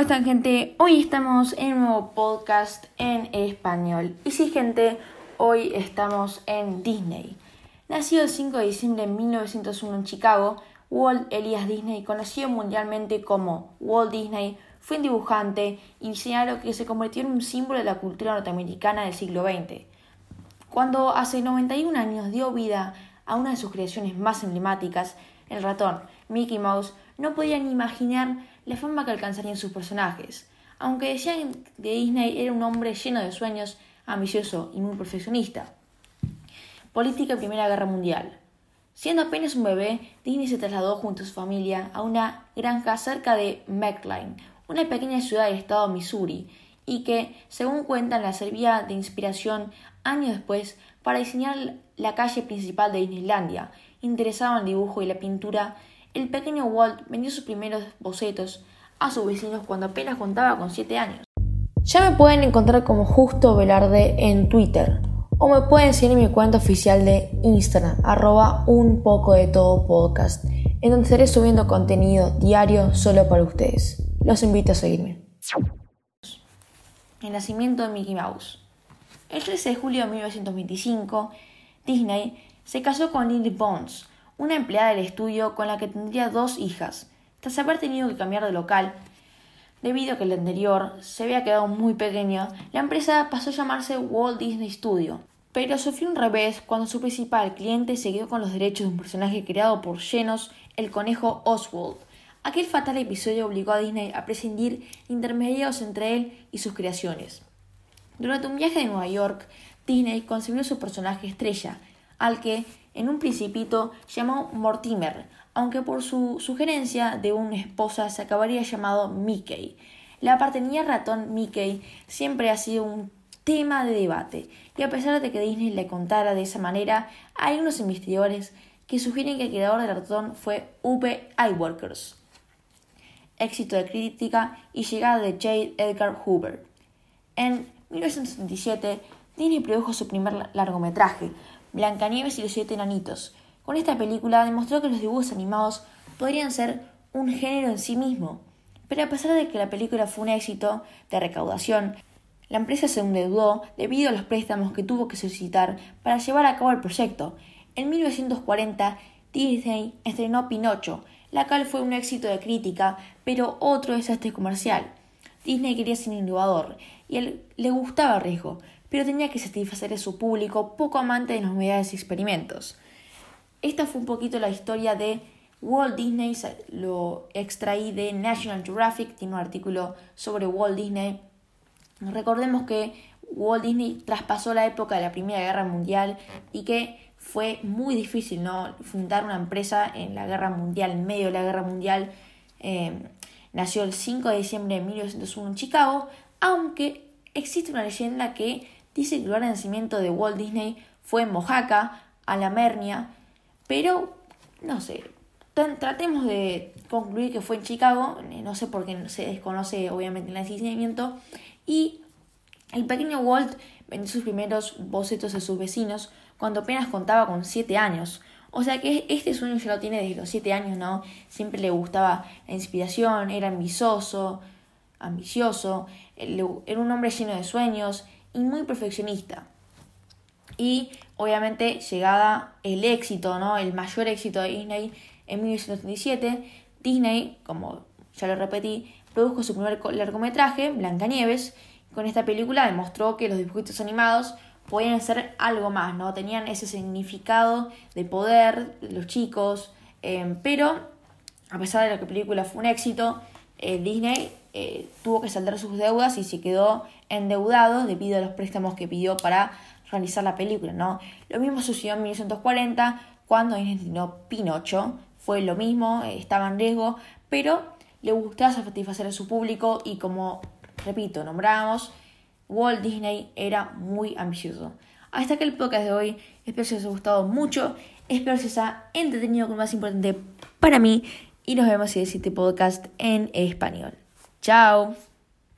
están gente? Hoy estamos en un nuevo podcast en español. Y sí gente, hoy estamos en Disney. Nacido el 5 de diciembre de 1901 en Chicago, Walt Elias Disney, conocido mundialmente como Walt Disney, fue un dibujante y diseñador que se convirtió en un símbolo de la cultura norteamericana del siglo XX. Cuando hace 91 años dio vida a una de sus creaciones más emblemáticas, el ratón Mickey Mouse, no podían imaginar la fama que alcanzarían sus personajes. Aunque decían que Disney era un hombre lleno de sueños, ambicioso y muy perfeccionista. Política y Primera Guerra Mundial. Siendo apenas un bebé, Disney se trasladó junto a su familia a una granja cerca de McLean, una pequeña ciudad del estado de Missouri, y que, según cuentan, la servía de inspiración años después para diseñar la calle principal de Disneylandia. Interesado en el dibujo y la pintura, el pequeño Walt vendió sus primeros bocetos a sus vecinos cuando apenas contaba con 7 años. Ya me pueden encontrar como Justo Velarde en Twitter o me pueden seguir en mi cuenta oficial de Instagram, arroba un poco de todo podcast, en donde estaré subiendo contenido diario solo para ustedes. Los invito a seguirme. El nacimiento de Mickey Mouse. El 13 de julio de 1925, Disney se casó con Lily Bones, una empleada del estudio con la que tendría dos hijas. Tras haber tenido que cambiar de local, debido a que el anterior se había quedado muy pequeño, la empresa pasó a llamarse Walt Disney Studio. Pero sufrió un revés cuando su principal cliente se quedó con los derechos de un personaje creado por Genos, el conejo Oswald. Aquel fatal episodio obligó a Disney a prescindir intermediarios entre él y sus creaciones. Durante un viaje de Nueva York, Disney concibió su personaje estrella, al que en un principito llamó Mortimer, aunque por su sugerencia de una esposa se acabaría llamado Mickey. La paternidad ratón Mickey siempre ha sido un tema de debate, y a pesar de que Disney le contara de esa manera, hay unos investigadores que sugieren que el creador del ratón fue V. Iwerkers. Éxito de crítica y llegada de J. Edgar Hoover. En 1977, Disney produjo su primer largometraje, Blancanieves y los siete enanitos. Con esta película demostró que los dibujos animados podrían ser un género en sí mismo. Pero a pesar de que la película fue un éxito de recaudación, la empresa se endeudó debido a los préstamos que tuvo que solicitar para llevar a cabo el proyecto. En 1940, Disney estrenó Pinocho, la cual fue un éxito de crítica, pero otro desastre comercial. Disney quería ser innovador y él le gustaba el riesgo, pero tenía que satisfacer a su público poco amante de las novedades y experimentos. Esta fue un poquito la historia de Walt Disney, lo extraí de National Geographic, tiene un artículo sobre Walt Disney. Recordemos que Walt Disney traspasó la época de la Primera Guerra Mundial y que fue muy difícil ¿no? fundar una empresa en la Guerra Mundial, en medio de la Guerra Mundial. Eh, nació el 5 de diciembre de 1901 en Chicago, aunque existe una leyenda que dice que el lugar de nacimiento de Walt Disney fue en Mojaca, Alamernia, pero no sé, tratemos de concluir que fue en Chicago, eh, no sé por qué se desconoce obviamente el nacimiento, y el pequeño Walt vendió sus primeros bocetos a sus vecinos cuando apenas contaba con 7 años. O sea que este sueño ya lo tiene desde los 7 años, ¿no? Siempre le gustaba la inspiración, era ambicioso, ambicioso, era un hombre lleno de sueños y muy perfeccionista. Y obviamente llegada el éxito, ¿no? El mayor éxito de Disney en 1937, Disney, como ya lo repetí, produjo su primer largometraje, Blancanieves. Con esta película demostró que los dibujitos animados podían ser algo más, ¿no? Tenían ese significado de poder, los chicos, eh, pero a pesar de que la película fue un éxito, eh, Disney eh, tuvo que saldar sus deudas y se quedó endeudado debido a los préstamos que pidió para realizar la película, ¿no? Lo mismo sucedió en 1940 cuando estrenó Pinocho, fue lo mismo, eh, estaba en riesgo, pero le gustaba satisfacer a su público y como, repito, nombramos, Walt Disney era muy ambicioso. Hasta que el podcast de hoy, espero que os haya gustado mucho, espero que os haya entretenido con lo más importante para mí y nos vemos en el siguiente podcast en español. Chao.